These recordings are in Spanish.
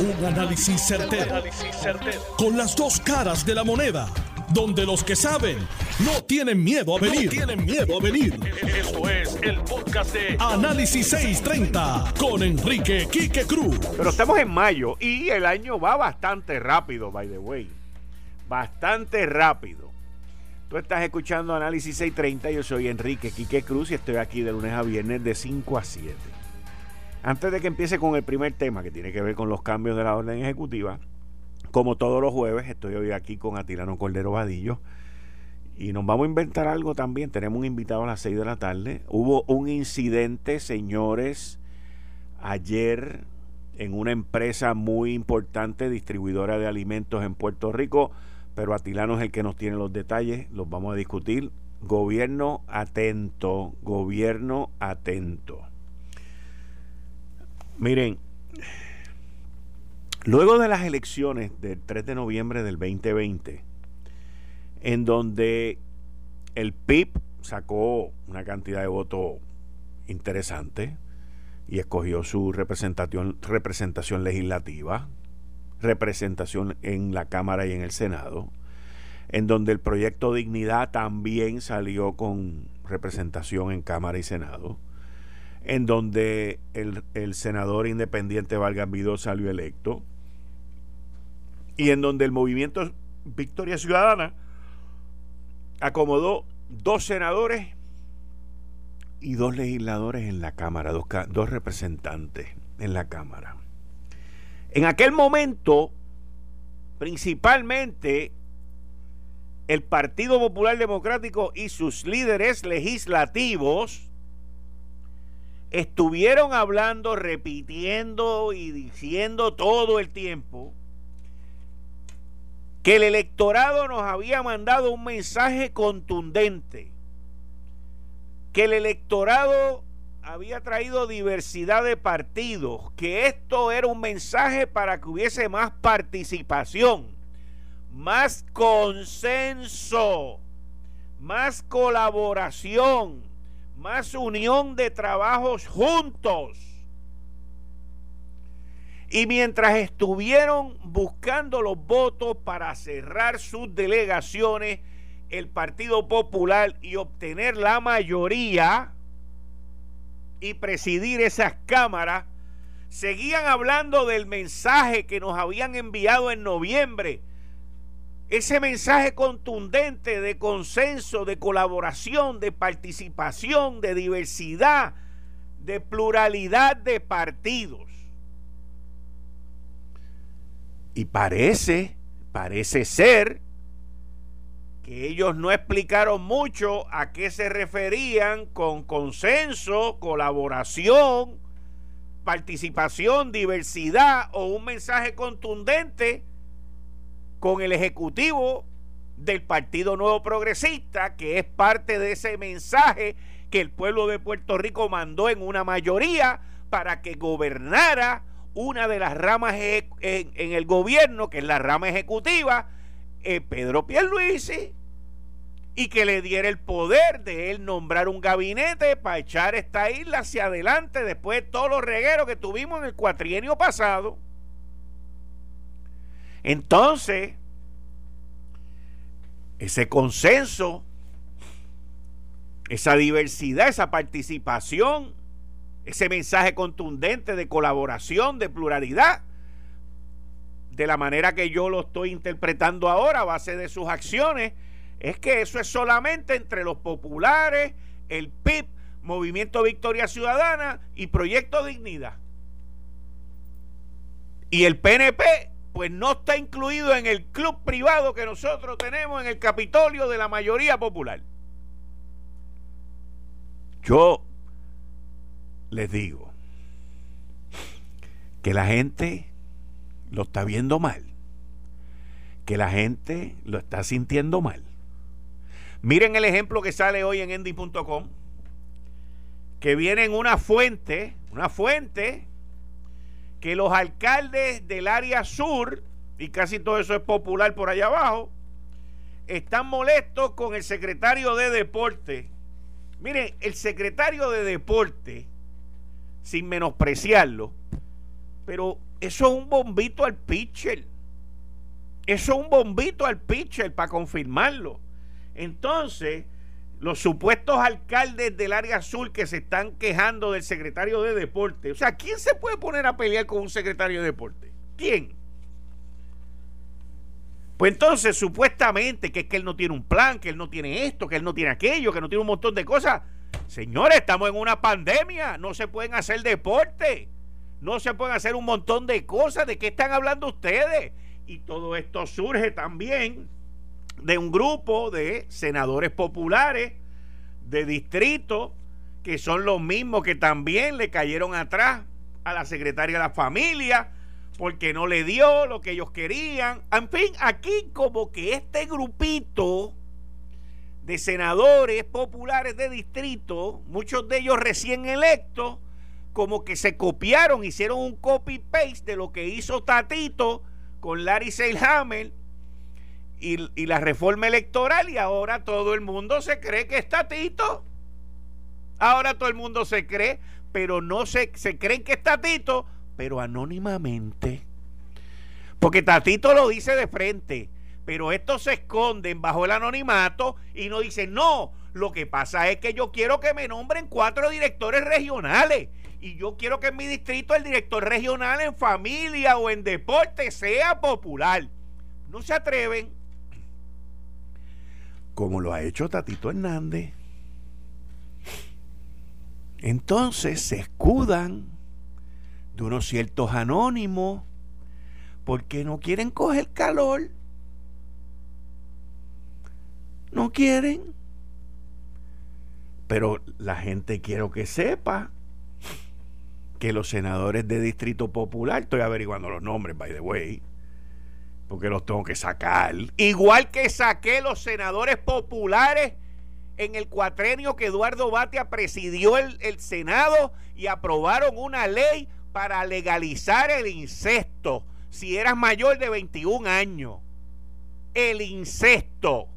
Un análisis certero, Con las dos caras de la moneda. Donde los que saben no tienen miedo a venir. tienen miedo a venir. Esto es el podcast de Análisis 630 con Enrique Quique Cruz. Pero estamos en mayo y el año va bastante rápido, by the way. Bastante rápido. Tú estás escuchando Análisis 630. Yo soy Enrique Quique Cruz y estoy aquí de lunes a viernes de 5 a 7. Antes de que empiece con el primer tema que tiene que ver con los cambios de la orden ejecutiva, como todos los jueves, estoy hoy aquí con Atilano Cordero Vadillo y nos vamos a inventar algo también. Tenemos un invitado a las 6 de la tarde. Hubo un incidente, señores, ayer en una empresa muy importante, distribuidora de alimentos en Puerto Rico, pero Atilano es el que nos tiene los detalles, los vamos a discutir. Gobierno atento, gobierno atento. Miren, luego de las elecciones del 3 de noviembre del 2020, en donde el PIB sacó una cantidad de votos interesante y escogió su representación, representación legislativa, representación en la Cámara y en el Senado, en donde el proyecto Dignidad también salió con representación en Cámara y Senado en donde el, senador independiente Vargas Vidó salió electo y en donde el movimiento Victoria Ciudadana acomodó dos senadores y dos legisladores en la Cámara, dos, dos representantes en la Cámara. En aquel momento, principalmente el Partido Popular Democrático y sus líderes legislativos estuvieron hablando, repitiendo y diciendo todo el tiempo que el electorado nos había mandado un mensaje contundente, que el electorado había traído diversidad de partidos, que esto era un mensaje para que hubiese más participación, más consenso, más colaboración más unión de trabajos juntos. Y mientras estuvieron buscando los votos para cerrar sus delegaciones, el Partido Popular y obtener la mayoría y presidir esas cámaras, seguían hablando del mensaje que nos habían enviado en noviembre ese mensaje contundente de consenso, de colaboración, de participación, de diversidad, de pluralidad de partidos. Y parece, parece ser que ellos no explicaron mucho a qué se referían con consenso, colaboración, participación, diversidad o un mensaje contundente con el Ejecutivo del Partido Nuevo Progresista, que es parte de ese mensaje que el pueblo de Puerto Rico mandó en una mayoría para que gobernara una de las ramas en, el gobierno, que es la rama ejecutiva, eh, Pedro Pierluisi, y que le diera el poder de él nombrar un gabinete para echar esta isla hacia adelante después de todos los regueros que tuvimos en el cuatrienio pasado. Entonces, ese consenso, esa diversidad, esa participación, ese mensaje contundente de colaboración, de pluralidad, de la manera que yo lo estoy interpretando ahora a base de sus acciones, es que eso es solamente entre los populares, el PIB, Movimiento Victoria Ciudadana y Proyecto Dignidad. Y el PNP pues no está incluido en el club privado que nosotros tenemos en el Capitolio de la mayoría popular. Yo les digo que la gente lo está viendo mal, que la gente lo está sintiendo mal. Miren el ejemplo que sale hoy en endy.com, que viene en una fuente, una fuente que los alcaldes del área sur, y casi todo eso es popular por allá abajo, están molestos con el secretario de deporte. Miren, el secretario de deporte, sin menospreciarlo, pero eso es un bombito al pitcher. Eso es un bombito al pitcher para confirmarlo. Entonces, los supuestos alcaldes del área azul que se están quejando del secretario de deporte. O sea, ¿quién se puede poner a pelear con un secretario de deporte? ¿Quién? Pues entonces, supuestamente, que es que él no tiene un plan, que él no tiene esto, que él no tiene aquello, que no tiene un montón de cosas. Señores, estamos en una pandemia, no se pueden hacer deporte, no se pueden hacer un montón de cosas. ¿De qué están hablando ustedes? Y todo esto surge también de un grupo de senadores populares de distrito que son los mismos que también le cayeron atrás a la secretaria de la familia porque no le dio lo que ellos querían. En fin, aquí como que este grupito de senadores populares de distrito, muchos de ellos recién electos, como que se copiaron, hicieron un copy-paste de lo que hizo Tatito con Larry Seilhammer y, la reforma electoral y ahora todo el mundo se cree que es Tatito. Ahora todo el mundo se cree, pero no se, se creen que es Tatito, pero anónimamente. Porque Tatito lo dice de frente, pero estos se esconden bajo el anonimato y no dicen, no, lo que pasa es que yo quiero que me nombren cuatro directores regionales y yo quiero que en mi distrito el director regional en familia o en deporte sea popular. No se atreven, como lo ha hecho Tatito Hernández. Entonces se escudan de unos ciertos anónimos porque no quieren coger calor. No quieren. Pero la gente quiero que sepa que los senadores de Distrito Popular, estoy averiguando los nombres, by the way, porque los tengo que sacar. Igual que saqué los senadores populares en el cuatrenio que Eduardo Batia presidió el, el, Senado y aprobaron una ley para legalizar el incesto si eras mayor de 21 años. El incesto.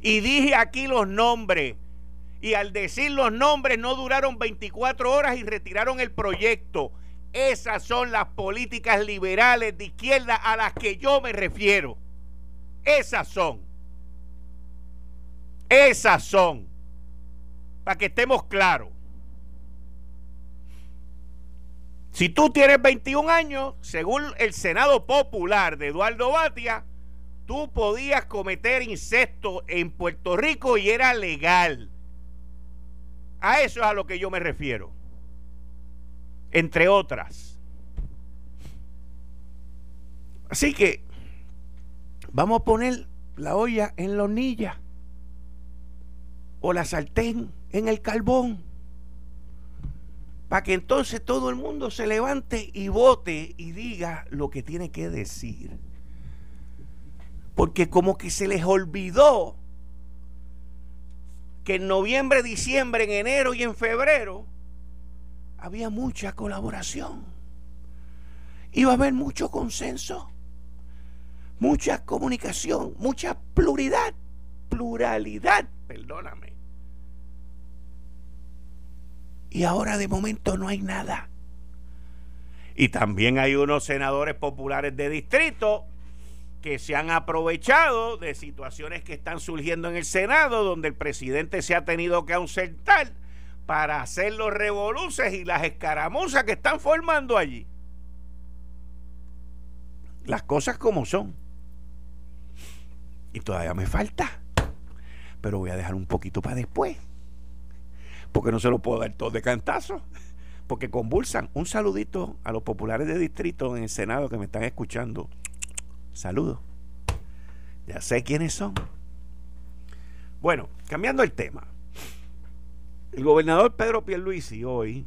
Y dije aquí los nombres y al decir los nombres no duraron 24 horas y retiraron el proyecto. Esas son las políticas liberales de izquierda a las que yo me refiero. Esas son. Esas son. Para que estemos claros. Si tú tienes 21 años, según el Senado Popular de Eduardo Batia, tú podías cometer incesto en Puerto Rico y era legal. A eso es a lo que yo me refiero. Entre otras. Así que vamos a poner la olla en la hornilla o la sartén en el carbón para que entonces todo el mundo se levante y vote y diga lo que tiene que decir. Porque como que se les olvidó que en noviembre, diciembre, en enero y en febrero había mucha colaboración. Iba a haber mucho consenso, mucha comunicación, mucha pluralidad, pluralidad, perdóname. Y ahora de momento no hay nada. Y también hay unos senadores populares de distrito que se han aprovechado de situaciones que están surgiendo en el Senado, donde el presidente se ha tenido que ausentar para hacer los revoluces y las escaramuzas que están formando allí. Las cosas como son. Y todavía me falta. Pero voy a dejar un poquito para después. Porque no se lo puedo dar todo de cantazo. Porque convulsan. Un saludito a los populares de distrito en el Senado que me están escuchando Saludos. Ya sé quiénes son. Bueno, cambiando el tema. El gobernador Pedro Pierluisi hoy,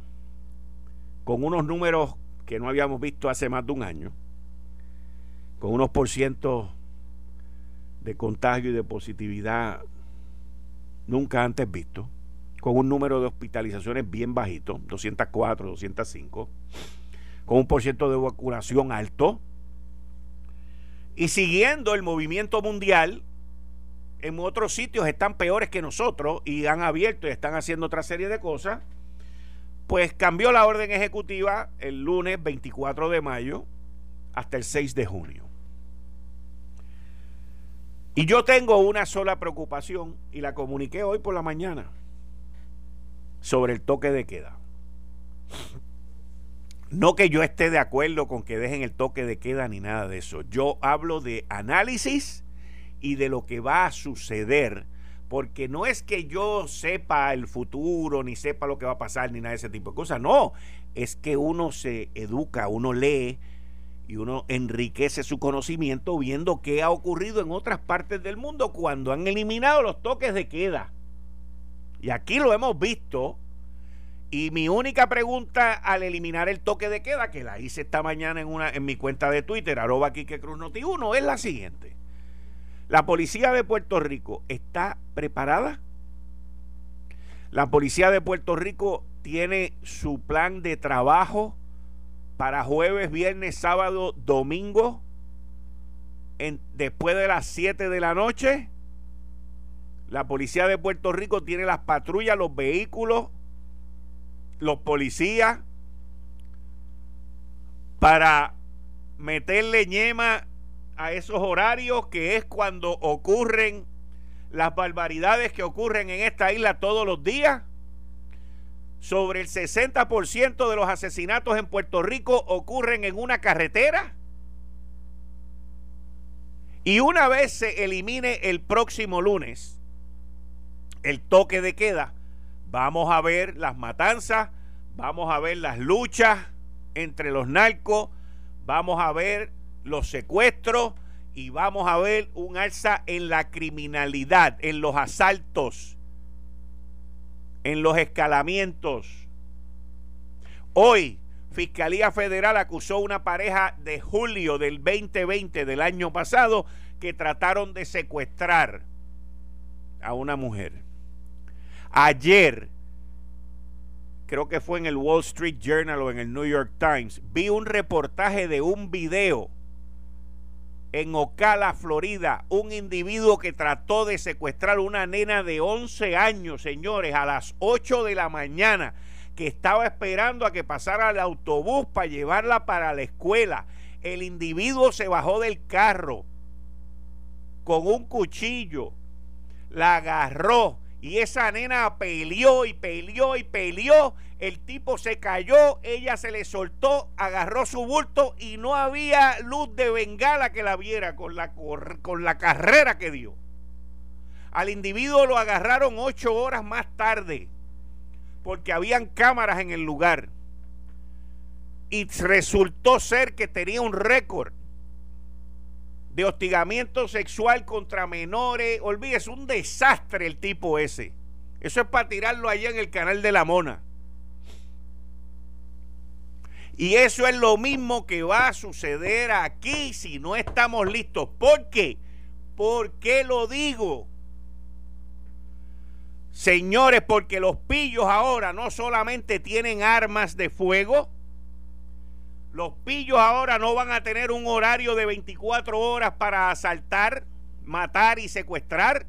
con unos números que no habíamos visto hace más de un año, con unos por de contagio y de positividad nunca antes visto, con un número de hospitalizaciones bien bajito, 204, 205, con un por ciento de vacunación alto, y siguiendo el movimiento mundial, en otros sitios están peores que nosotros y han abierto y están haciendo otra serie de cosas. pues cambió la orden ejecutiva el lunes 24 de mayo hasta el 6 de junio. Y yo tengo una sola preocupación y la comuniqué hoy por la mañana sobre el toque de queda. No que yo esté de acuerdo con que dejen el toque de queda ni nada de eso. Yo hablo de análisis y de lo que va a suceder. Porque no es que yo sepa el futuro, ni sepa lo que va a pasar, ni nada de ese tipo de cosas. No, es que uno se educa, uno lee y uno enriquece su conocimiento viendo qué ha ocurrido en otras partes del mundo cuando han eliminado los toques de queda. Y aquí lo hemos visto y mi única pregunta al eliminar el toque de queda, que la hice esta mañana en, una, en mi cuenta de Twitter, arroba Quique Cruz Noti 1, es la siguiente. ¿La policía de Puerto Rico está preparada? ¿La policía de Puerto Rico tiene su plan de trabajo para jueves, viernes, sábado, domingo, después de las 7 de la noche? La policía de Puerto Rico tiene las patrullas, los vehículos los policías para meterle ñema a esos horarios que es cuando ocurren las barbaridades que ocurren en esta isla todos los días. Sobre el 60% de los asesinatos en Puerto Rico ocurren en una carretera. Y una vez se elimine el próximo lunes el toque de queda, Vamos a ver las matanzas, vamos a ver las luchas entre los narcos, vamos a ver los secuestros y vamos a ver un alza en la criminalidad, en los asaltos, en los escalamientos. Hoy, Fiscalía Federal acusó a una pareja de julio del 2020 del año pasado que trataron de secuestrar a una mujer. Ayer, creo que fue en el Wall Street Journal o en el New York Times, vi un reportaje de un video en Ocala, Florida, un individuo que trató de secuestrar una nena de 11 años, señores, a las 8 de la mañana, que estaba esperando a que pasara el autobús para llevarla para la escuela. El individuo se bajó del carro con un cuchillo, la agarró, y esa nena peleó y peleó y peleó. El tipo se cayó, ella se le soltó, agarró su bulto y no había luz de bengala que la viera con la, con la carrera que dio. Al individuo lo agarraron ocho horas más tarde porque habían cámaras en el lugar. Y resultó ser que tenía un récord de hostigamiento sexual contra menores. Olvídese, un desastre el tipo ese. Eso es para tirarlo allá en el canal de la Mona. Y eso es lo mismo que va a suceder aquí si no estamos listos. ¿Por qué? ¿Por qué lo digo? Señores, porque los pillos ahora no solamente tienen armas de fuego, los pillos ahora no van a tener un horario de 24 horas para asaltar, matar y secuestrar.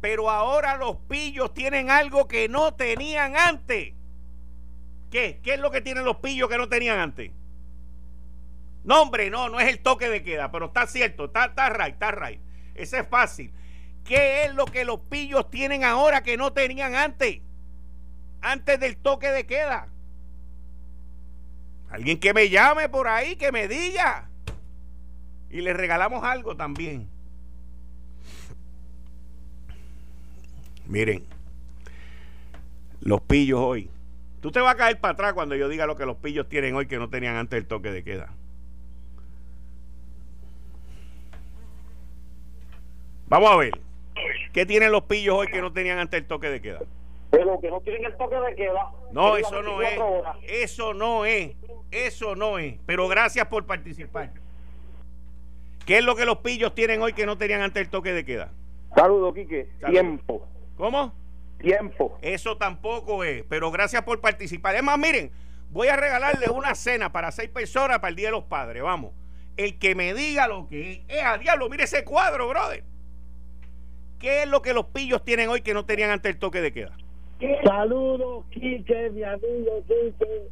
Pero ahora los pillos tienen algo que no tenían antes. ¿Qué? ¿Qué es lo que tienen los pillos que no tenían antes? No, hombre, no, no es el toque de queda, pero está cierto, está, está right, está right. Ese es fácil. ¿Qué es lo que los pillos tienen ahora que no tenían antes? Antes del toque de queda. Alguien que me llame por ahí, que me diga. Y le regalamos algo también. Miren, los pillos hoy. Tú te vas a caer para atrás cuando yo diga lo que los pillos tienen hoy que no tenían antes el toque de queda. Vamos a ver. ¿Qué tienen los pillos hoy que no tenían antes el toque de queda? Pero que no tienen el toque de queda. No, eso no es. Eso no es. Eso no es. Pero gracias por participar. ¿Qué es lo que los pillos tienen hoy que no tenían antes el toque de queda? Saludos, Quique. Tiempo. ¿Cómo? Tiempo. Eso tampoco es. Pero gracias por participar. Es más, miren, voy a regalarle una cena para seis personas para el Día de los Padres. Vamos. El que me diga lo que es. a diablo, mire ese cuadro, brother. ¿Qué es lo que los pillos tienen hoy que no tenían antes el toque de queda? Saludos, Quique, mi amigo Quique.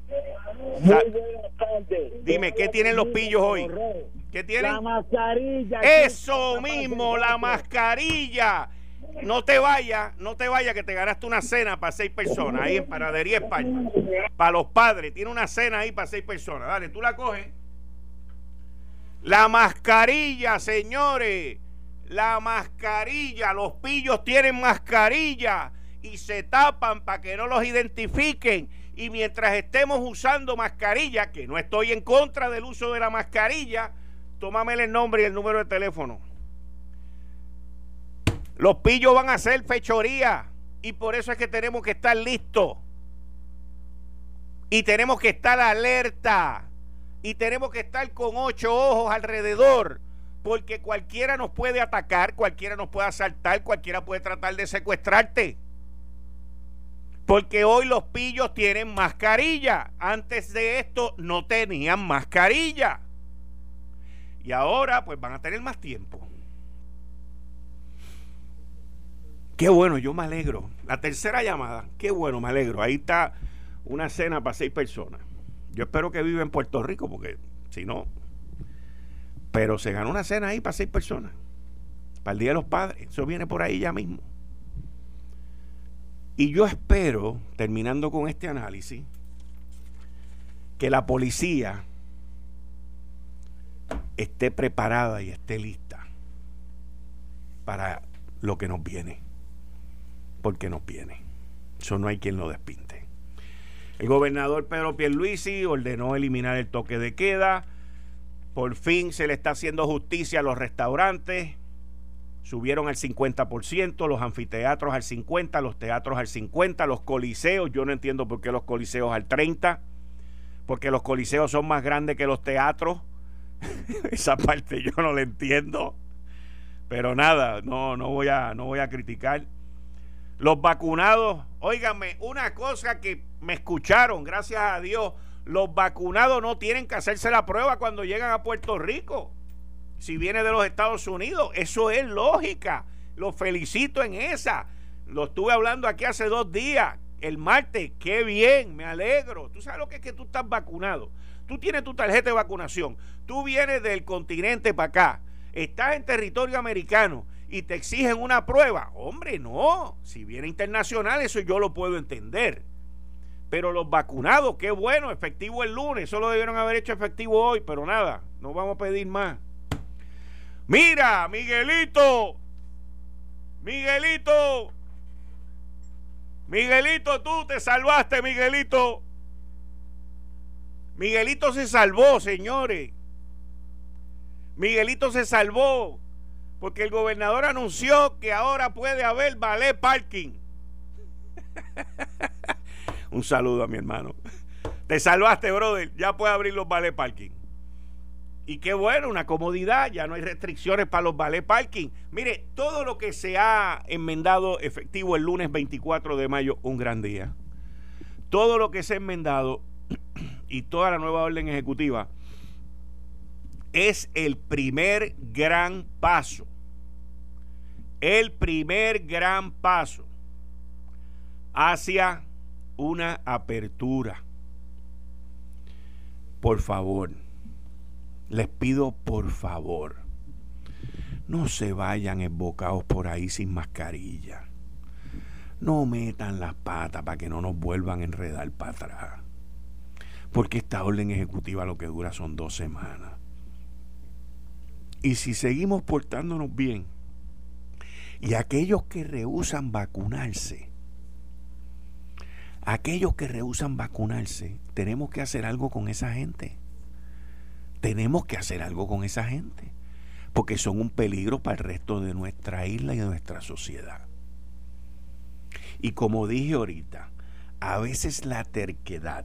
Muy buenas tardes. Dime, ¿qué tienen los pillos hoy? ¿Qué tienen? La mascarilla. Eso mismo, la mascarilla. No te vayas, no te vayas que te ganaste una cena para seis personas ahí en Paradería España. Para los padres, tiene una cena ahí para seis personas. Dale, tú la coges. La mascarilla, señores. La mascarilla. Los pillos tienen mascarilla y se tapan para que no los identifiquen. Y mientras estemos usando mascarilla, que no estoy en contra del uso de la mascarilla, tómame el nombre y el número de teléfono. Los pillos van a hacer fechoría y por eso es que tenemos que estar listos. Y tenemos que estar alerta. Y tenemos que estar con ocho ojos alrededor. Porque cualquiera nos puede atacar, cualquiera nos puede asaltar, cualquiera puede tratar de secuestrarte. Porque hoy los pillos tienen mascarilla. Antes de esto no tenían mascarilla. Y ahora pues van a tener más tiempo. Qué bueno, yo me alegro. La tercera llamada, qué bueno, me alegro. Ahí está una cena para seis personas. Yo espero que viva en Puerto Rico, porque si no. Pero se ganó una cena ahí para seis personas. Para el Día de los Padres. Eso viene por ahí ya mismo. Y yo espero, terminando con este análisis, que la policía esté preparada y esté lista para lo que nos viene porque nos viene. Eso no hay quien lo despinte. El gobernador Pedro Pierluisi ordenó eliminar el toque de queda. Por fin se le está haciendo justicia a los restaurantes. Subieron al 50%, los anfiteatros al 50%, los teatros al 50%, los coliseos. Yo no entiendo por qué los coliseos al 30%, porque los coliseos son más grandes que los teatros. Esa parte yo no la entiendo. Pero nada, no, no, voy, a, no voy a criticar. Los vacunados, óigame, una cosa que me escucharon, gracias a Dios, los vacunados no tienen que hacerse la prueba cuando llegan a Puerto Rico. Si viene de los Estados Unidos, eso es lógica. Los felicito en esa. Lo estuve hablando aquí hace dos días, el martes. Qué bien, me alegro. Tú sabes lo que es que tú estás vacunado. Tú tienes tu tarjeta de vacunación. Tú vienes del continente para acá. Estás en territorio americano y te exigen una prueba. Hombre, no. Si viene internacional, eso yo lo puedo entender. Pero los vacunados, qué bueno, efectivo el lunes. Eso lo debieron haber hecho efectivo hoy, pero nada, no vamos a pedir más. Mira, Miguelito. Miguelito. Miguelito, tú te salvaste, Miguelito. Miguelito se salvó, señores. Miguelito se salvó porque el gobernador anunció que ahora puede haber ballet parking. Un saludo a mi hermano. Te salvaste, brother. Ya puede abrir los ballet parking. Y qué bueno, una comodidad, ya no hay restricciones para los ballet parking. Mire, todo lo que se ha enmendado efectivo el lunes 24 de mayo, un gran día. Todo lo que se ha enmendado y toda la nueva orden ejecutiva es el primer gran paso el primer gran paso hacia una apertura. Por favor, les pido por favor, no se vayan embocados por ahí sin mascarilla. No metan las patas para que no nos vuelvan a enredar para atrás. Porque esta orden ejecutiva lo que dura son dos semanas. Y si seguimos portándonos bien, y aquellos que rehusan vacunarse, aquellos que rehusan vacunarse, tenemos que hacer algo con esa gente. Tenemos que hacer algo con esa gente, porque son un peligro para el resto de nuestra isla y de nuestra sociedad. Y como dije ahorita, a veces la terquedad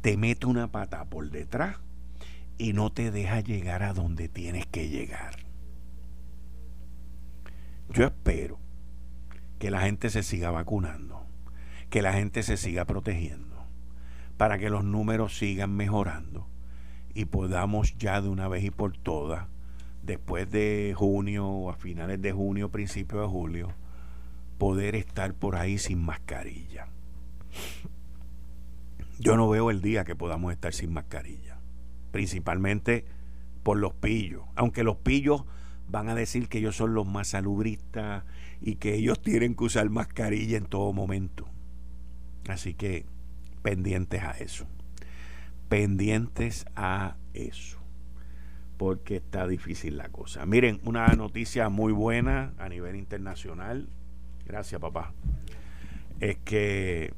te mete una pata por detrás y no te deja llegar a donde tienes que llegar. Yo espero que la gente se siga vacunando, que la gente se siga protegiendo, para que los números sigan mejorando y podamos ya de una vez y por todas, después de junio o a finales de junio, principio de julio, poder estar por ahí sin mascarilla. Yo no veo el día que podamos estar sin mascarilla, principalmente por los pillos, aunque los pillos van a decir que ellos son los más salubristas y que ellos tienen que usar mascarilla en todo momento. Así que pendientes a eso. Pendientes a eso. Porque está difícil la cosa. Miren, una noticia muy buena a nivel internacional. Gracias, papá. Es que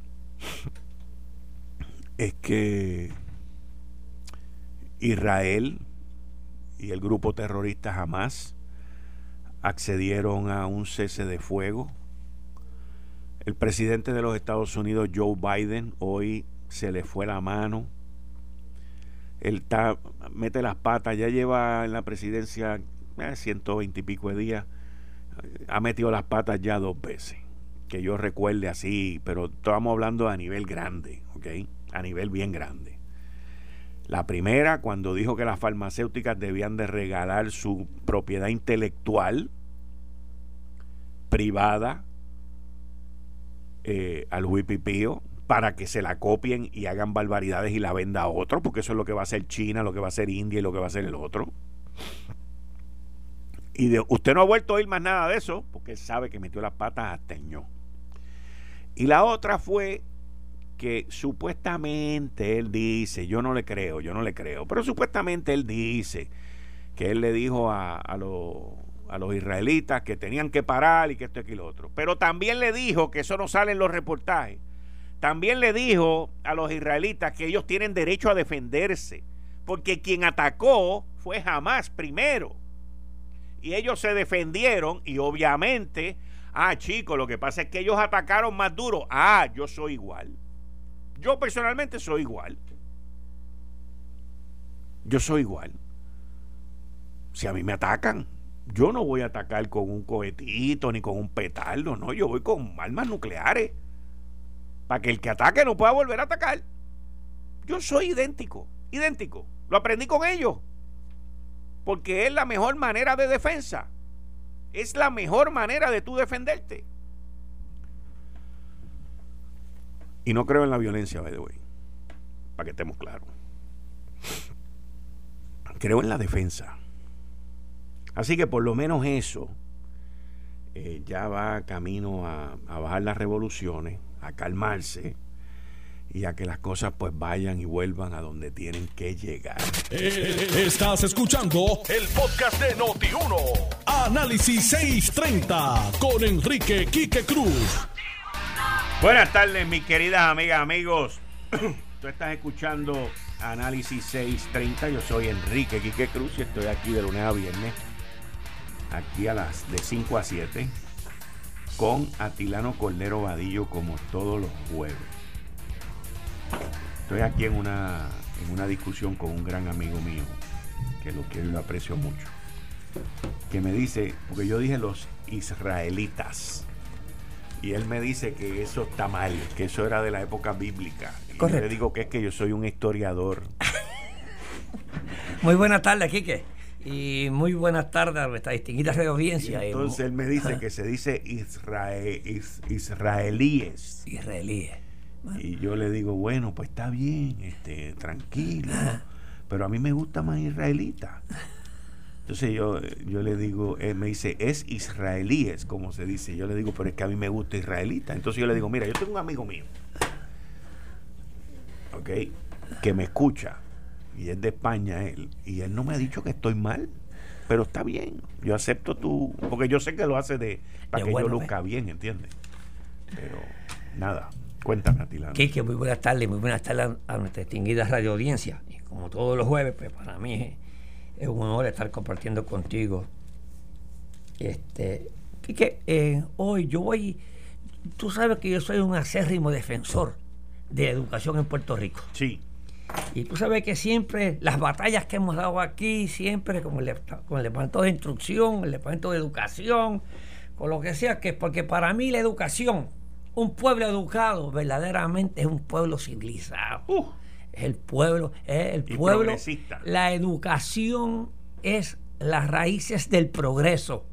es que Israel y el grupo terrorista Hamas accedieron a un cese de fuego. El presidente de los Estados Unidos, Joe Biden, hoy se le fue la mano. Él está, mete las patas, ya lleva en la presidencia eh, 120 y pico de días. Ha metido las patas ya dos veces. Que yo recuerde así, pero estamos hablando a nivel grande, ¿ok? A nivel bien grande. La primera, cuando dijo que las farmacéuticas debían de regalar su propiedad intelectual privada eh, al huipipío para que se la copien y hagan barbaridades y la venda a otro, porque eso es lo que va a hacer China, lo que va a hacer India y lo que va a hacer el otro. Y de, usted no ha vuelto a oír más nada de eso, porque él sabe que metió las patas a Teño. Y la otra fue que supuestamente él dice, yo no le creo, yo no le creo, pero supuestamente él dice que él le dijo a, a, a los israelitas que tenían que parar y que esto y lo otro. Pero también le dijo que eso no sale en los reportajes. También le dijo a los israelitas que ellos tienen derecho a defenderse, porque quien atacó fue jamás primero. Y ellos se defendieron y obviamente, ah chicos, lo que pasa es que ellos atacaron más duro. Ah, yo soy igual. Yo personalmente soy igual. Yo soy igual. Si a mí me atacan, yo no voy a atacar con un cohetito ni con un petardo, no, yo voy con armas nucleares. Para que el que ataque no pueda volver a atacar. Yo soy idéntico, idéntico. Lo aprendí con ellos. Porque es la mejor manera de defensa. Es la mejor manera de tú defenderte. Y no creo en la violencia, by the way. Para que estemos claros. Creo en la defensa. Así que por lo menos eso eh, ya va camino a, a, bajar las revoluciones, a calmarse y a que las cosas pues vayan y vuelvan a donde tienen que llegar. Eh, estás escuchando el podcast de Noti1. Análisis 630 con Enrique Quique Cruz. Buenas tardes, mis queridas amigas, amigos. Tú estás escuchando Análisis 630. Yo soy Enrique Quique Cruz y estoy aquí de lunes a viernes, aquí a las de 5 a 7, con Atilano Cordero Vadillo como todos los jueves. Estoy aquí en una, en una discusión con un gran amigo mío, que lo quiero y lo aprecio mucho, que me dice, porque yo dije los israelitas y él me dice que eso está mal, que eso era de la época bíblica. Y yo le digo que es que yo soy un historiador. muy buenas tardes, Quique. Y muy buenas tardes a nuestra distinguida audiencia. Y entonces él me dice que se dice israel, is, israelíes. Israelíes. Bueno. Y yo le digo, bueno, pues está bien, este, tranquilo. Pero a mí me gusta más israelita. Entonces yo, yo le digo, él me dice, es israelíes, como se dice. Yo le digo, pero es que a mí me gusta israelita. Entonces yo le digo, mira, yo tengo un amigo mío, ¿ok? Que me escucha, y es de España él, y él no me ha dicho que estoy mal, pero está bien. Yo acepto tu, porque yo sé que lo hace de, para De que bueno, yo luzca bien, ¿entiendes? Pero nada, cuéntame, Atilano. Quique, muy buenas tardes, muy buenas tardes a nuestra distinguida radio audiencia. Y como todos los jueves, pues para mí es, es un honor estar compartiendo contigo. Este, Quique, eh, hoy yo voy, tú sabes que yo soy un acérrimo defensor de educación en Puerto Rico. Sí. Y tú sabes que siempre las batallas que hemos dado aquí, siempre con el, con el departamento de instrucción, el departamento de educación, con lo que sea, que porque para mí la educación, un pueblo educado verdaderamente es un pueblo civilizado. Uh, Es el pueblo, es el pueblo. progresista. La educación es las raíces del progreso.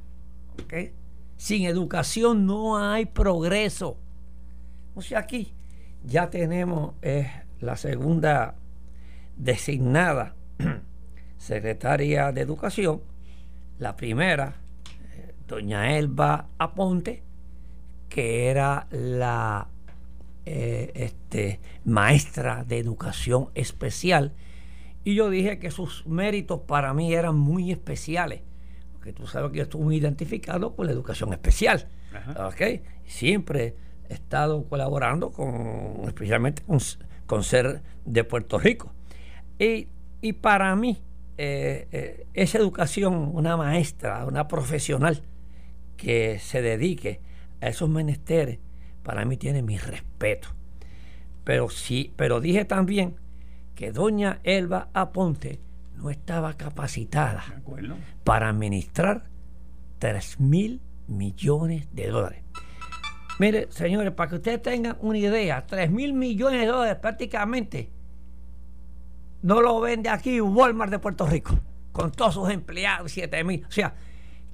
sin educación no hay progreso. O sea, aquí ya tenemos eh, la segunda designada secretaria de Educación, la primera, eh, doña Elba Aponte, que era la eh, este, maestra de educación especial. Y yo dije que sus méritos para mí eran muy especiales, porque tú sabes que yo estuve muy identificado con la educación especial. ¿okay? Siempre he estado colaborando con, especialmente con, ser de Puerto Rico. Y, y para mí, eh, eh, esa educación, una maestra, una profesional que se dedique a esos menesteres, para mí tiene mi respeto. Pero sí, pero dije también que doña Elba Aponte no estaba capacitada para administrar 3 mil millones de dólares. Mire, señores, para que ustedes tengan una idea, 3 mil millones de dólares prácticamente no lo vende aquí Walmart de Puerto Rico, con todos sus empleados, 7 mil. O sea,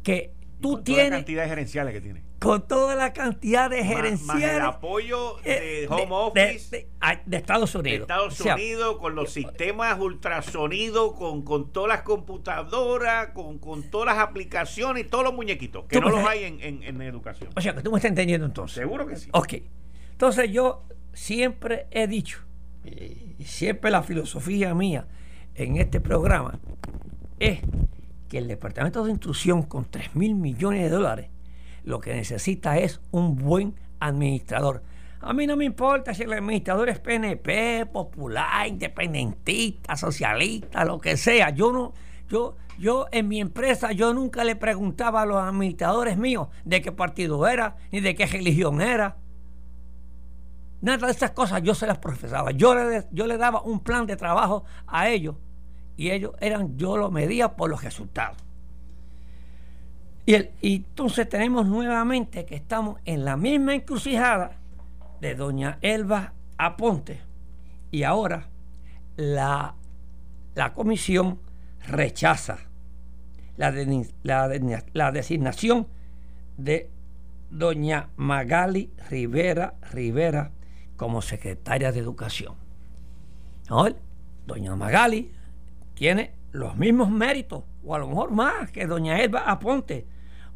que tú tienes. la cantidad de gerenciales que tiene. Con toda la cantidad de gerenciales. el apoyo eh, de Home Office. De, Estados Unidos. De Estados Unidos, con los sistemas ultrasonidos, con, con todas las computadoras, con, con todas las aplicaciones y todos los muñequitos, que no los hay en, en, en, educación. O sea, que tú me estás entendiendo entonces. Seguro que sí. Ok. Entonces yo siempre he dicho, y siempre la filosofía mía en este programa es que el Departamento de Instrucción con 3 mil millones de dólares lo que necesita es un buen administrador. A mí no me importa si el administrador es PNP, popular, independentista, socialista, lo que sea. Yo no, yo, yo en mi empresa yo nunca le preguntaba a los administradores míos de qué partido era, ni de qué religión era. Nada de esas cosas yo se las profesaba. Yo le, yo le daba un plan de trabajo a ellos y ellos eran, yo lo medía por los resultados. Y, y entonces tenemos nuevamente que estamos en la misma encrucijada de doña Elba Aponte y ahora la, la comisión rechaza la, la, la designación de doña Magali Rivera Rivera como secretaria de Educación. Doña Magali tiene los mismos méritos, o a lo mejor más que doña Elba Aponte,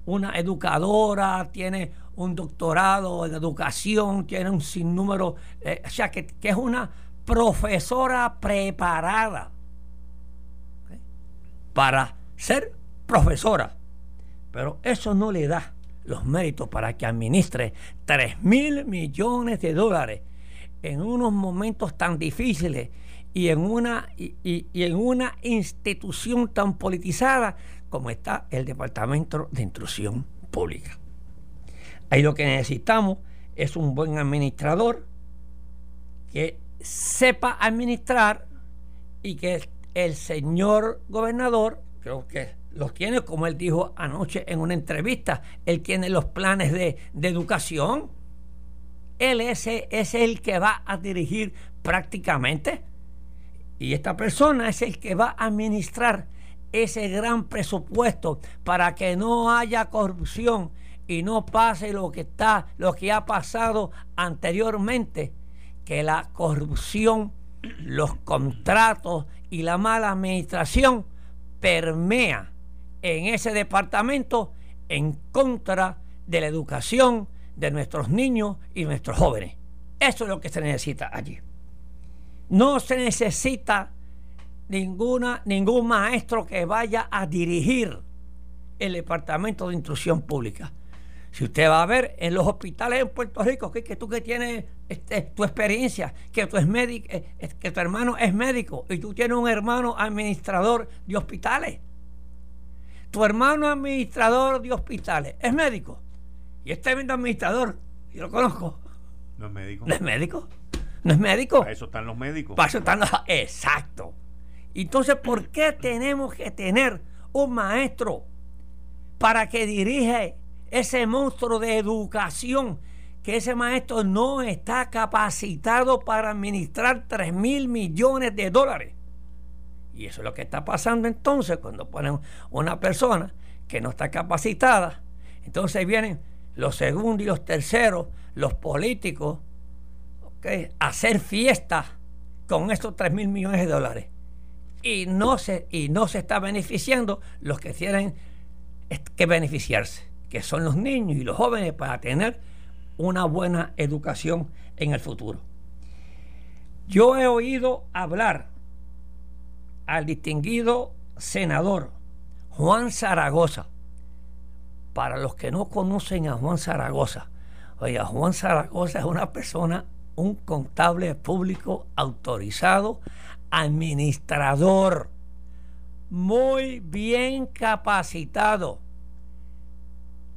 una educadora, tiene un doctorado en educación, tiene un sinnúmero, eh, o sea, que, es una profesora preparada para ser profesora. Pero eso no le da los méritos para que administre 3 mil millones de dólares en unos momentos tan difíciles y en una, y, en una institución tan politizada como está el Departamento de Instrucción Pública. Ahí lo que necesitamos es un buen administrador que sepa administrar y que el señor gobernador, creo que los tiene, como él dijo anoche en una entrevista, él tiene los planes de, de educación. Él ese es el que va a dirigir prácticamente. Y esta persona es el que va a administrar ese gran presupuesto para que no haya corrupción y no pase lo que está, lo que ha pasado anteriormente, que la corrupción, los contratos y la mala administración permea en ese departamento en contra de la educación de nuestros niños y nuestros jóvenes. Eso es lo que se necesita allí. No se necesita ninguna, ningún maestro que vaya a dirigir el Departamento de Instrucción Pública. Si usted va a ver en los hospitales en Puerto Rico, que, que tú que tienes este, tu experiencia, que eh, que tu hermano es médico y tú tienes un hermano administrador de hospitales. Tu hermano administrador de hospitales es médico y es tremendo administrador. Yo lo conozco. No es médico. No es médico. ¿No es médico? Para eso están los médicos. Para eso están los... Exacto. Entonces, ¿por qué tenemos que tener un maestro para que dirige ese monstruo de educación? Que ese maestro no está capacitado para administrar 3 mil millones de dólares. Y eso es lo que está pasando entonces cuando ponen una persona que no está capacitada. Entonces vienen los segundos y los terceros, los políticos, a hacer fiestas con estos 3 mil millones de dólares. Y no, se, y no se está beneficiando los que tienen que beneficiarse, que son los niños y los jóvenes para tener una buena educación en el futuro. Yo he oído hablar al distinguido senador Juan Zaragoza. Para los que no conocen a Juan Zaragoza, oiga, Juan Zaragoza es una persona, un contable público autorizado, administrador, muy bien capacitado.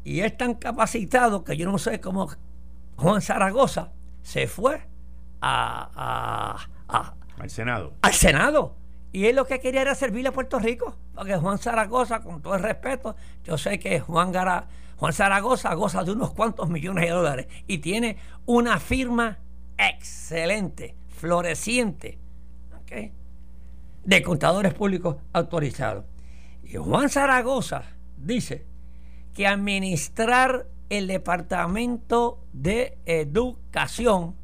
Y es tan capacitado que yo no sé cómo Juan Zaragoza se fue a, al Senado. Al Senado. Y él lo que quería era servirle a Puerto Rico. Porque Juan Zaragoza, con todo el respeto, yo sé que Juan, Gara, Juan Zaragoza goza de unos cuantos millones de dólares y tiene una firma excelente, floreciente, de contadores públicos autorizados. Y Juan Zaragoza dice que administrar el Departamento de Educación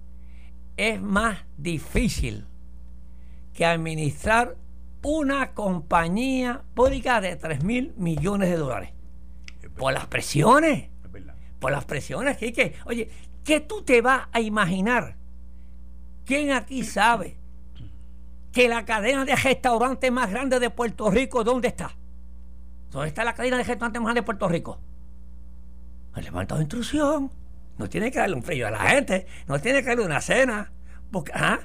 es más difícil que administrar una compañía pública de 3 mil millones de dólares. Por las presiones. Por las presiones, que, oye, ¿qué tú te vas a imaginar? ¿Quién aquí sabe que la cadena de restaurantes más grande de Puerto Rico, ¿dónde está? ¿Dónde está la cadena de restaurantes más grande de Puerto Rico? El levantado de instrucción. No tiene que darle un frío a la gente, no tiene que darle una cena. Porque, ¿ah?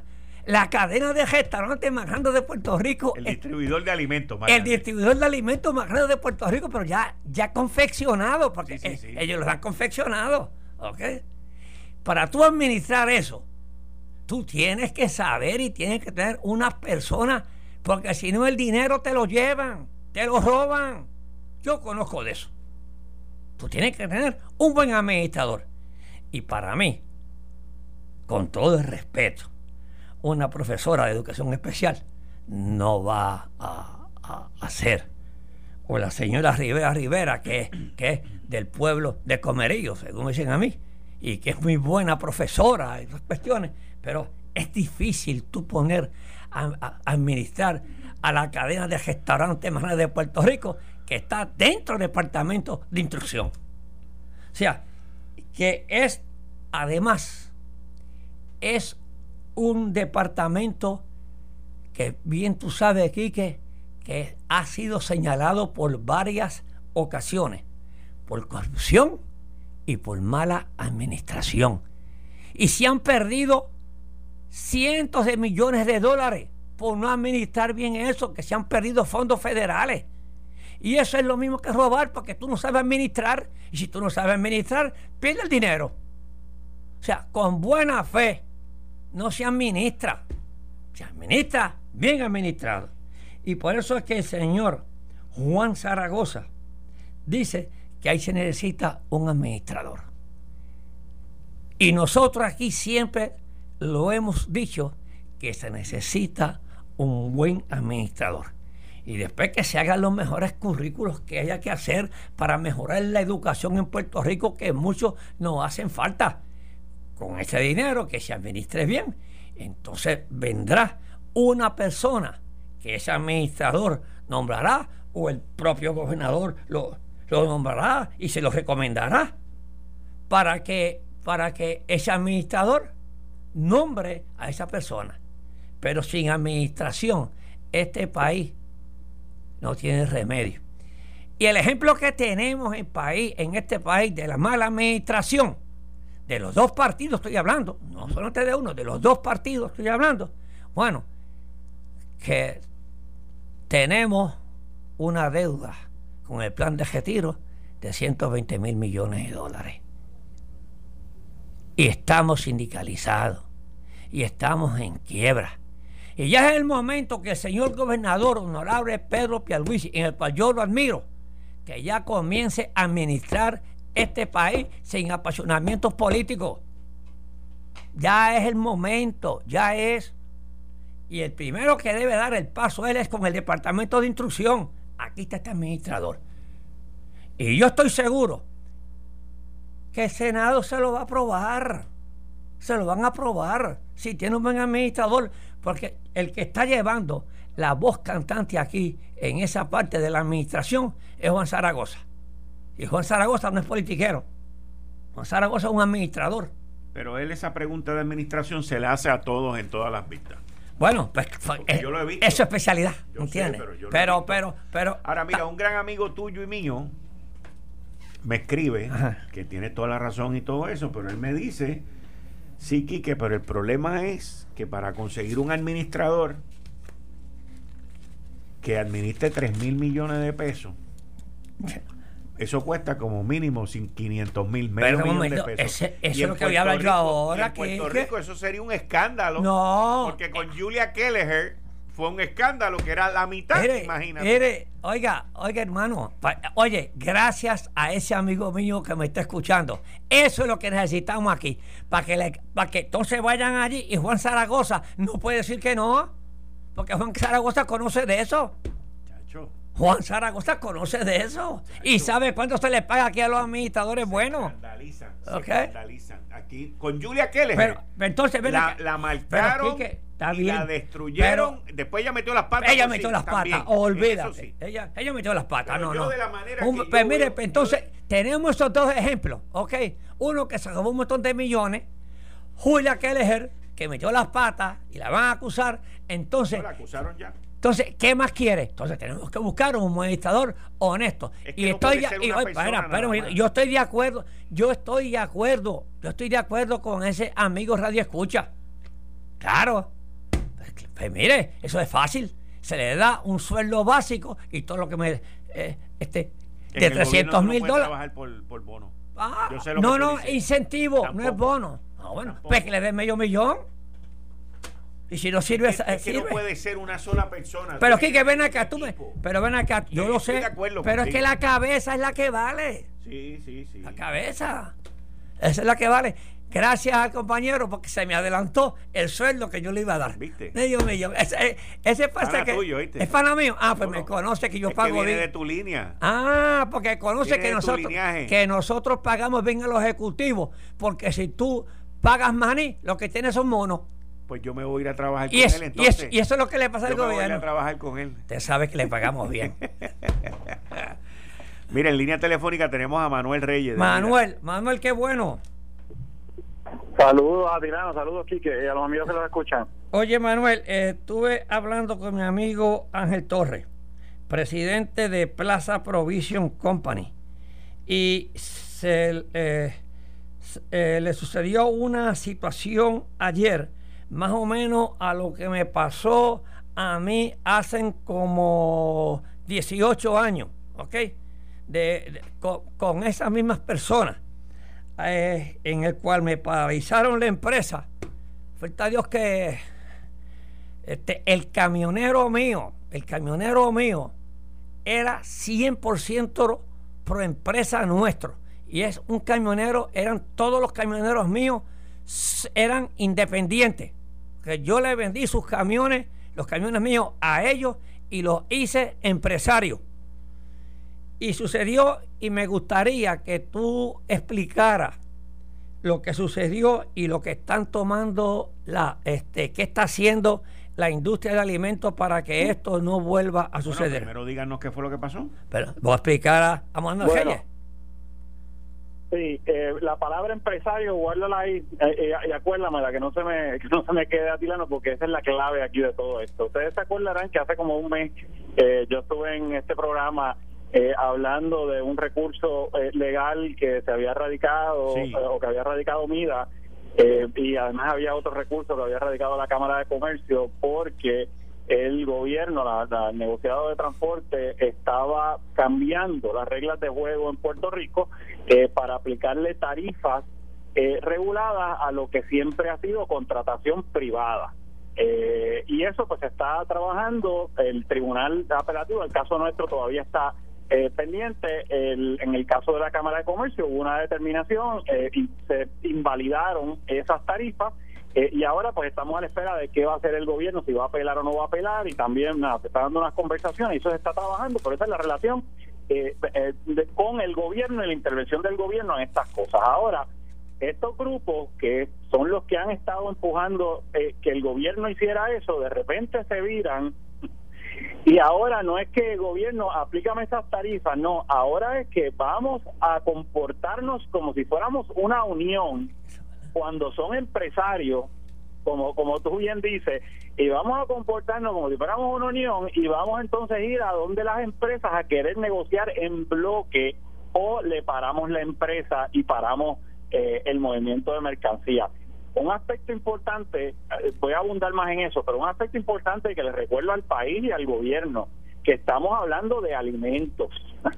La cadena de restaurantes más grande de Puerto Rico. El distribuidor de alimentos más El distribuidor de alimentos más grande de Puerto Rico, pero ya, ya confeccionado, porque ellos los han confeccionado. ¿Ok? Para tú administrar eso, tú tienes que saber y tienes que tener unas personas, porque si no el dinero te lo llevan, te lo roban. Yo conozco de eso. Tú tienes que tener un buen administrador. Y para mí, con todo el respeto, una profesora de educación especial no va a, hacer. O la señora Rivera Rivera, que, que es del pueblo de Comerillo, según dicen a mí, y que es muy buena profesora en esas cuestiones, pero es difícil tú poner a, administrar a la cadena de restaurantes más de Puerto Rico que está dentro del departamento de instrucción. O sea, que es además es un departamento que bien tú sabes, Quique, que ha sido señalado por varias ocasiones, por corrupción y por mala administración. Y se han perdido cientos de millones de dólares por no administrar bien eso, que se han perdido fondos federales. Y eso es lo mismo que robar, porque tú no sabes administrar, y si tú no sabes administrar, pierde el dinero. O sea, con buena fe, no se administra. Se administra bien administrado. Y por eso es que el señor Juan Zaragoza dice que ahí se necesita un administrador. Y nosotros aquí siempre lo hemos dicho que se necesita un buen administrador. Y después que se hagan los mejores currículos que haya que hacer para mejorar la educación en Puerto Rico, que muchos nos hacen falta con ese dinero que se administre bien. Entonces vendrá una persona que ese administrador nombrará o el propio gobernador lo, nombrará y se lo recomendará para que, para que ese administrador nombre a esa persona. Pero sin administración, este país no tiene remedio. Y el ejemplo que tenemos en, país, en este país de la mala administración de los dos partidos estoy hablando, no solamente de uno, de los dos partidos estoy hablando, bueno, que tenemos una deuda con el plan de retiro de 120 mil millones de dólares. Y estamos sindicalizados. Y estamos en quiebra. Y ya es el momento que el señor gobernador honorable Pedro Pierluisi, en el cual yo lo admiro, que ya comience a administrar este país sin apasionamientos políticos. Ya es el momento, ya es. Y el primero que debe dar el paso él es con el Departamento de Instrucción. Aquí está este administrador. Y yo estoy seguro que el Senado se lo va a aprobar. Se lo van a aprobar. Si tiene un buen administrador, porque el que está llevando la voz cantante aquí en esa parte de la administración es Juan Zaragoza. Y Juan Zaragoza no es politiquero. Juan Zaragoza es un administrador. Pero él esa pregunta de administración se la hace a todos en todas las vistas. Bueno, pues eh, yo lo he visto. es su especialidad, Yo ¿entiendes? sé, pero yo pero, pero, pero, Ahora mira, un gran amigo tuyo y mío me escribe Ajá. que tiene toda la razón y todo eso, pero él me dice, sí, Quique, pero el problema es que para conseguir un administrador que administre 3 mil millones de pesos, eso cuesta como mínimo sin 500 mil, pesos. ese- eso es lo que voy a hablar yo ahora, En Puerto. Rico eso sería un escándalo. No. Porque con Julia Kelleher fue un escándalo que era la mitad, Mire, imagínate. mire, oiga, oiga, hermano, pa- oye, gracias a ese amigo mío que me está escuchando. Eso es lo que necesitamos aquí, para que, le- para que entonces vayan allí y Juan Zaragoza no puede decir que no, porque Juan Zaragoza conoce de eso. Chacho, Juan Zaragoza conoce de eso y sabe cuánto se le paga aquí a los administradores buenos. escandalizan, se Ok. escandalizan. Aquí, con Julia Kelleher, Pero, pero entonces, la, acá. la Pero, está y bien, la destruyeron. pero- Después ella metió las patas. Ella metió sí, las también. patas, olvídate. Sí. ella, ella metió las patas, Pero no, no. de la manera Un- que yo pues mire, veo- pues entonces yo- tenemos esos dos ejemplos, ¿ok? Uno que se robó un montón de millones, Julia Kelleher, que metió las patas y la van a acusar, entonces, No, la acusaron ya. Entonces, ¿qué más quiere? Entonces tenemos que buscar un administrador honesto. Es que y no estoy de- y, oye, espera, yo estoy de acuerdo, yo estoy de acuerdo, yo estoy de acuerdo con ese amigo Radio Escucha. Claro. Pues, pues mire, eso es fácil. Se le da un sueldo básico y todo lo que me eh, este de el gobierno 300 tú no mil dólares. trabajar por, por bono. Ah, no, no, incentivo, no es bono. Ah, bueno, Tampoco. pues que le den medio millón. Y si no sirve, Es, es que no puede ser una sola persona. Pero Tiene Quique, ven acá, tú me, pero ven acá, yo lo sé, pero es que la cabeza es la que vale, Sí, sí, sí. la cabeza, esa es la que vale. Gracias al compañero porque se me adelantó el sueldo que yo le iba a dar. ¿Viste? Medio millón. Ese, ese pasa Pana que tuyo, ¿viste? es pana mío. Ah, pues No, me no. conoce que yo Es que pago viene bien. de tu línea. Ah, porque conoce que nosotros, que nosotros pagamos bien a los ejecutivos, porque si tú pagas maní, lo que tienes son monos. Pues yo me voy a ir a trabajar Y, con es- él y, entonces. es- y eso es lo que le pasa al yo me voy a ir a gobierno. trabajar con él. Usted sabe que le pagamos bien. Mira, en línea telefónica tenemos a Manuel Reyes. Manuel, Manuel, qué bueno. Saludos a Tirano, saludos Quique y a los amigos que los escuchan. Oye, Manuel, eh, estuve hablando con mi amigo Ángel Torres, presidente de Plaza Provision Company, y se, eh, eh, le sucedió una situación ayer, más o menos a lo que me pasó a mí hace como 18 años, ¿ok? De, con, esas mismas personas, eh, en el cual me paralizaron la empresa. Falta Dios que este, el camionero mío, el camionero mío era 100% pro empresa nuestro. Y es un camionero, eran todos los camioneros míos, eran independientes. Que yo le vendí sus camiones, los camiones míos a ellos y los hice empresarios. Y sucedió, y me gustaría que tú explicaras lo que sucedió y lo que están tomando la este qué está haciendo la industria de alimentos para que esto no vuelva a Bueno, suceder. primero díganos qué fue lo que pasó. Pero voy a explicar a, a Manuel Bueno. Sí, eh, la palabra empresario, guárdala ahí eh, eh, y acuérdamela, que no se me que no se me quede a Tilano, porque esa es la clave aquí de todo esto. Ustedes se acordarán que hace como un mes eh, yo estuve en este programa eh, hablando de un recurso eh, legal que se había radicado Sí. o que había radicado MIDA eh, y además había otro recurso que había radicado la Cámara de Comercio porque el gobierno, la, la- el negociado de transporte, estaba cambiando las reglas de juego en Puerto Rico eh, para aplicarle tarifas eh, reguladas a lo que siempre ha sido contratación privada. Eh, y eso pues está trabajando, el Tribunal Apelativo, el caso nuestro todavía está eh, pendiente, el- en el caso de la Cámara de Comercio hubo una determinación eh, y se invalidaron esas tarifas eh, y ahora pues estamos a la espera de qué va a hacer el gobierno, si va a apelar o no va a apelar y también nada, se está dando unas conversaciones y eso se está trabajando, pero esa es la relación eh, eh, con el gobierno y la intervención del gobierno en estas cosas. Ahora, estos grupos que son los que han estado empujando eh, que el gobierno hiciera eso, de repente se viran y ahora no es que el gobierno aplícame esas tarifas, no, ahora es que vamos a comportarnos como si fuéramos una unión cuando son empresarios, como, como tú bien dices, y vamos a comportarnos como si fuéramos una unión y vamos entonces a ir a donde las empresas a querer negociar en bloque o le paramos la empresa y paramos eh, el movimiento de mercancía. Un aspecto importante, eh, voy a abundar más en eso, pero un aspecto importante que le recuerdo al país y al gobierno, que estamos hablando de alimentos.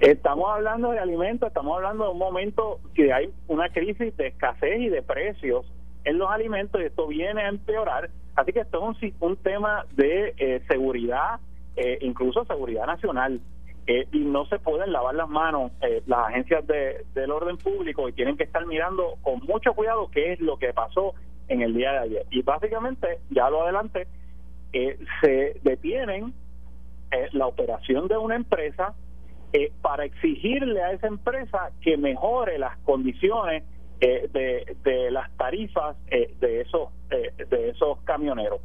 Estamos hablando de alimentos, estamos hablando de un momento que hay una crisis de escasez y de precios en los alimentos y esto viene a empeorar. Así que esto es un, tema de eh, seguridad, eh, incluso seguridad nacional. Eh, y no se pueden lavar las manos las agencias de, del orden público y tienen que estar mirando con mucho cuidado qué es lo que pasó en el día de ayer. Y básicamente, ya lo adelante, se detienen la operación de una empresa para exigirle a esa empresa que mejore las condiciones eh, de, las tarifas eh, de esos eh, de esos camioneros.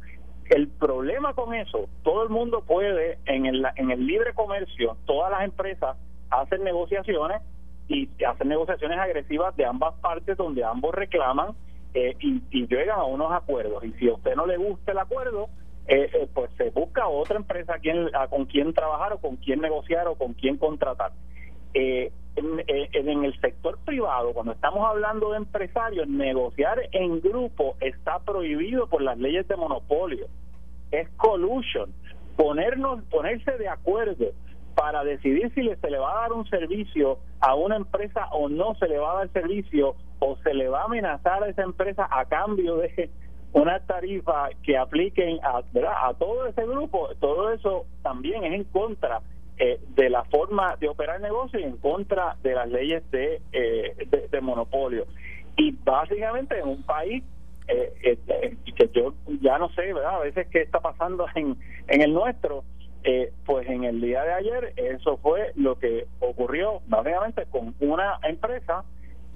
El problema con eso, todo el mundo puede en el, en el libre comercio, todas las empresas hacen negociaciones y hacen negociaciones agresivas de ambas partes donde ambos reclaman y, y, llegan a unos acuerdos. Y si a usted no le gusta el acuerdo, pues se busca otra empresa a quien, con quien trabajar o con quien negociar o con quien contratar. Eh, eh, en, el sector privado, cuando estamos hablando de empresarios, negociar en grupo está prohibido por las leyes de monopolio. Es collusion. Ponernos, ponerse de acuerdo para decidir si se le va a dar un servicio a una empresa o no se le va a dar servicio o se le va a amenazar a esa empresa a cambio de una tarifa que apliquen a, a todo ese grupo, todo eso también es en contra eh, de la forma de operar negocio y en contra de las leyes de, eh, de, monopolio. Y básicamente en un país eh, eh, que yo ya no sé, ¿verdad? A veces qué está pasando en, en el nuestro, pues en el día de ayer eso fue lo que ocurrió básicamente con una empresa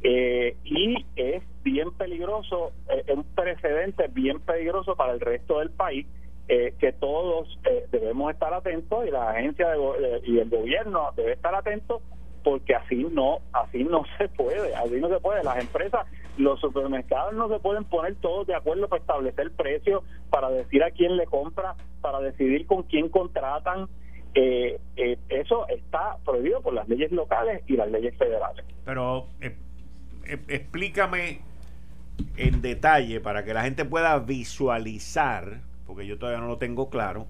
y es bien peligroso, es un precedente bien peligroso para el resto del país eh, que todos eh, debemos estar atentos y la agencia de, y el gobierno debe estar atentos porque así no así no se puede así no se puede. Las empresas los supermercados no se pueden poner todos de acuerdo para establecer precios para decir a quién le compra para decidir con quién contratan. Eh, eso está prohibido por las leyes locales y las leyes federales. Pero explícame en detalle para que la gente pueda visualizar porque yo todavía no lo tengo claro,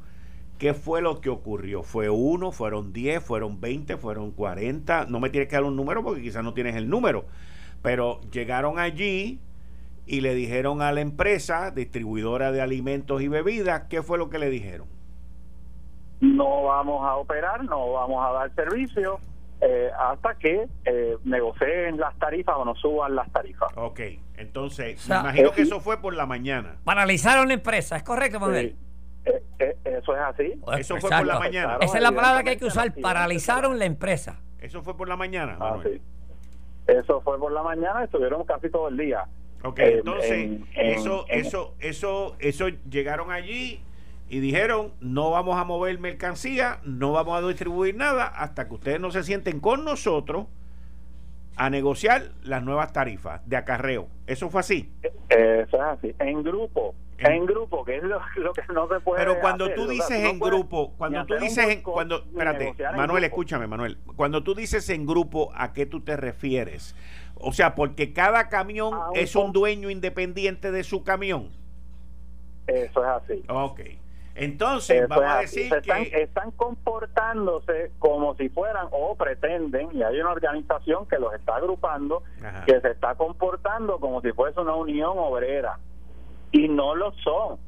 ¿qué fue lo que ocurrió? ¿Fue uno, fueron 10, fueron 20, fueron 40? No me tienes que dar un número porque quizás no tienes el número, pero llegaron allí y le dijeron a la empresa distribuidora de alimentos y bebidas, ¿qué fue lo que le dijeron? No vamos a operar, no vamos a dar servicio eh, hasta que eh, negocien las tarifas o no suban las tarifas. Ok, entonces, me imagino que eso fue por la mañana. Paralizaron la empresa, ¿es correcto, Manuel? Eh, eso es así. Eso fue por la mañana. Esa es la palabra que hay que usar, paralizaron la empresa. Eso fue por la mañana. Ah, sí. Eso fue por la mañana, estuvieron casi todo el día. Ok, entonces, eso, eso, eso, eso llegaron allí y dijeron no vamos a mover mercancía, no vamos a distribuir nada hasta que ustedes no se sienten con nosotros a negociar las nuevas tarifas de acarreo. ¿Eso fue así? Eso es así, en grupo. En, grupo, que es lo, que no se puede Pero cuando tú dices en grupo, cuando tú dices en, cuando, espérate, Manuel, escúchame, Manuel, cuando tú dices en grupo, ¿a qué tú te refieres? O sea, porque cada camión es un dueño independiente de su camión. Eso es así. Ok. Entonces, vamos a decir que... Están, comportándose como si fueran o pretenden, y hay una organización que los está agrupando, que se está comportando como si fuese una unión obrera. Y no lo son.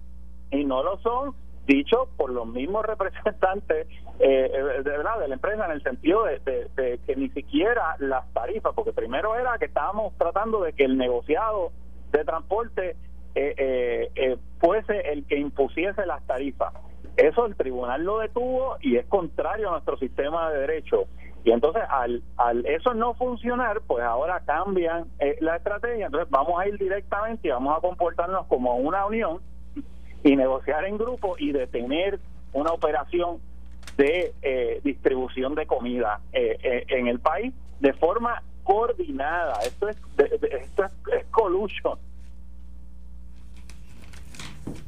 Y no lo son, dicho por los mismos representantes eh, de verdad de la empresa en el sentido de, que ni siquiera las tarifas porque primero era que estábamos tratando de que el negociado de transporte eh, eh, eh, fuese el que impusiese las tarifas. Eso el tribunal lo detuvo y es contrario a nuestro sistema de derecho. Y entonces, al, al eso no funcionar, pues ahora cambian eh, la estrategia. Entonces, vamos a ir directamente y vamos a comportarnos como una unión y negociar en grupo y detener una operación de eh, distribución de comida eh, en el país de forma coordinada. Esto es, esto es, collusion.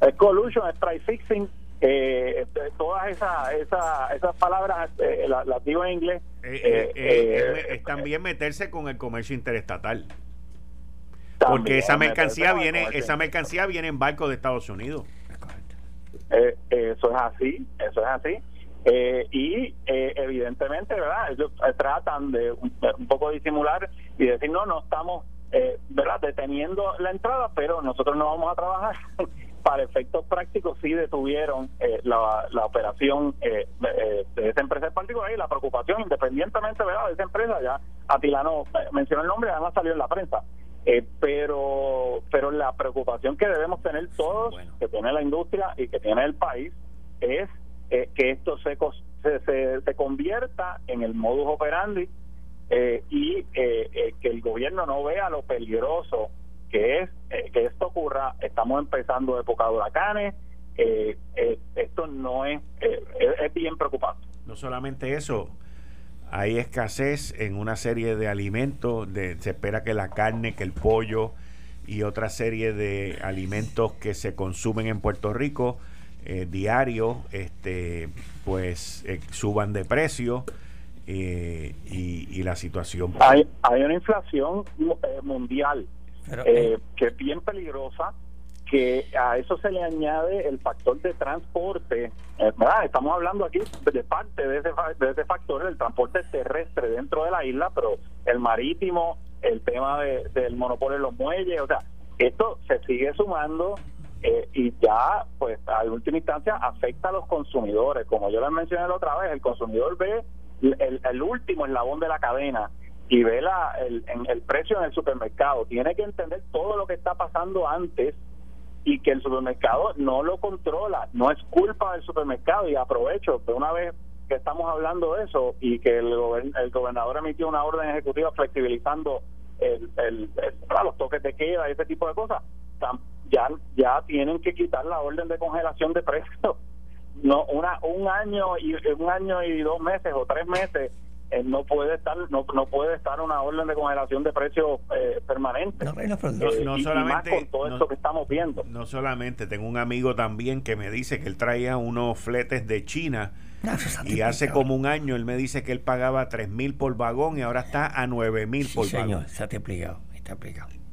Es collusion, es price fixing. Eh, todas esas esa, esas palabras eh, las, digo en inglés. Eh, es también meterse con el comercio interestatal. Porque esa mercancía viene esa mercancía viene en barco de Estados Unidos. eso es así, eso es así. Eh, y eh, evidentemente, ¿verdad? Ellos eh, tratan de un, poco disimular y decir, no, no estamos, ¿verdad? Deteniendo la entrada, pero nosotros no vamos a trabajar. Para efectos prácticos, sí detuvieron la, la, operación de esa empresa en particular y la preocupación, independientemente, ¿verdad? De esa empresa, ya Atilano mencionó el nombre, además salió en la prensa. pero pero la preocupación que debemos tener todos, que tiene la industria y que tiene el país, es eh, que esto se, se, se, convierta en el modus operandi eh, y eh, que el gobierno no vea lo peligroso que es que esto ocurra. Estamos empezando época de huracanes. esto no es, es, bien preocupante. No solamente eso, hay escasez en una serie de alimentos. De, se espera que la carne, que el pollo y otra serie de alimentos que se consumen en Puerto Rico eh, diario este pues eh, suban de precio eh, y, la situación hay, hay una inflación mundial que es bien peligrosa que a eso se le añade el factor de transporte ¿verdad? estamos hablando aquí de parte de ese, de ese factor el transporte terrestre dentro de la isla pero el marítimo el tema del monopolio de los muelles o sea esto se sigue sumando eh, y ya, pues, a última instancia afecta a los consumidores. Como yo les mencioné la otra vez, el consumidor ve el, el último eslabón de la cadena y ve la, el, el precio en el supermercado. Tiene que entender todo lo que está pasando antes y que el supermercado no lo controla. No es culpa del supermercado. Y aprovecho de una vez que estamos hablando de eso y que el, el gobernador emitió una orden ejecutiva flexibilizando el, el, los toques de queda y ese tipo de cosas ya ya tienen que quitar la orden de congelación de precios no una un año y un año y dos meses o tres meses no puede estar no, no puede estar una orden de congelación de precios eh, permanente. No, eh, solamente con todo esto que estamos viendo. no solamente tengo un amigo también que me dice que él traía unos fletes de China y hace como un año él me dice que él pagaba tres mil por vagón y ahora está a nueve mil por señor, vagón. está explicado, está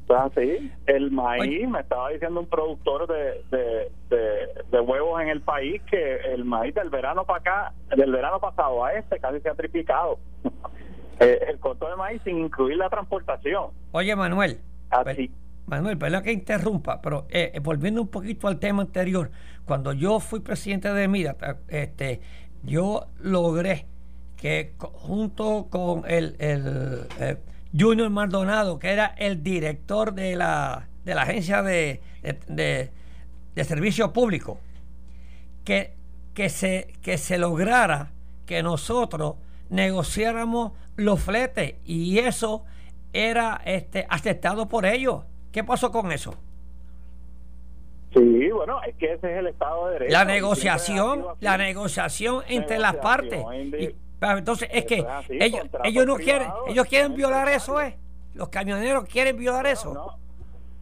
Así, el maíz, me estaba diciendo un productor de, de, huevos en el país que el maíz del verano para acá, del verano pasado a este casi se ha triplicado. Eh, el costo de maíz sin incluir la transportación. Oye, Manuel. Así. Manuel, perdón que interrumpa, pero eh, volviendo un poquito al tema anterior, cuando yo fui presidente de MIDA, este, yo logré que junto con el, el eh, Junior Maldonado, que era el director de la, de la agencia de, de, servicio público, que, que, se, que se lograra que nosotros negociáramos los fletes y eso era este, aceptado por ellos. ¿Qué pasó con eso? Sí, bueno, es que ese es el Estado de Derecho. La negociación, la negociación entre las partes. Entonces es que ellos, ellos no quieren, ellos quieren violar eso, ¿eh? Los camioneros quieren violar eso.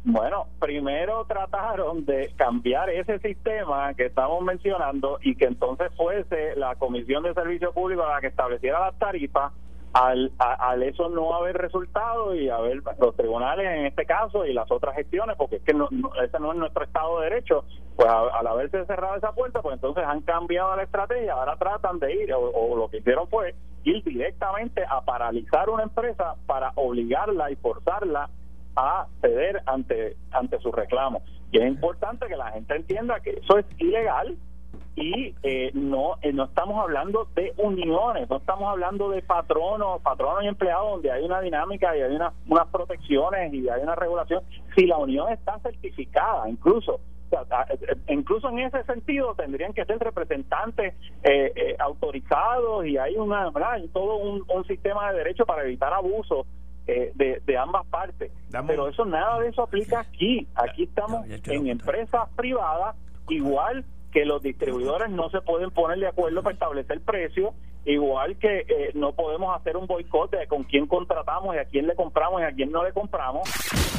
Bueno, primero trataron de cambiar ese sistema que estamos mencionando y que entonces fuese la Comisión de Servicio Público la que estableciera las tarifas al, al eso no haber resultado y haber los tribunales en este caso y las otras gestiones, porque es que no, ese no es nuestro Estado de Derecho, pues al haberse cerrado esa puerta, pues entonces han cambiado la estrategia, ahora tratan de ir, o, lo que hicieron fue ir directamente a paralizar una empresa para obligarla y forzarla a ceder ante, ante su reclamo. Y es importante que la gente entienda que eso es ilegal, y eh, no eh, no estamos hablando de uniones, no estamos hablando de patronos, patronos y empleados donde hay una dinámica y hay unas protecciones y hay una regulación. Si la unión está certificada, incluso incluso en ese sentido tendrían que ser representantes eh, eh, autorizados y hay una hay todo un, sistema de derecho para evitar abusos eh, de, ambas partes. Pero eso nada de eso aplica aquí. Aquí estamos en empresas privadas igual que los distribuidores no se pueden poner de acuerdo para establecer precios igual que eh, no podemos hacer un boicot de con quién contratamos y a quién le compramos y a quién no le compramos.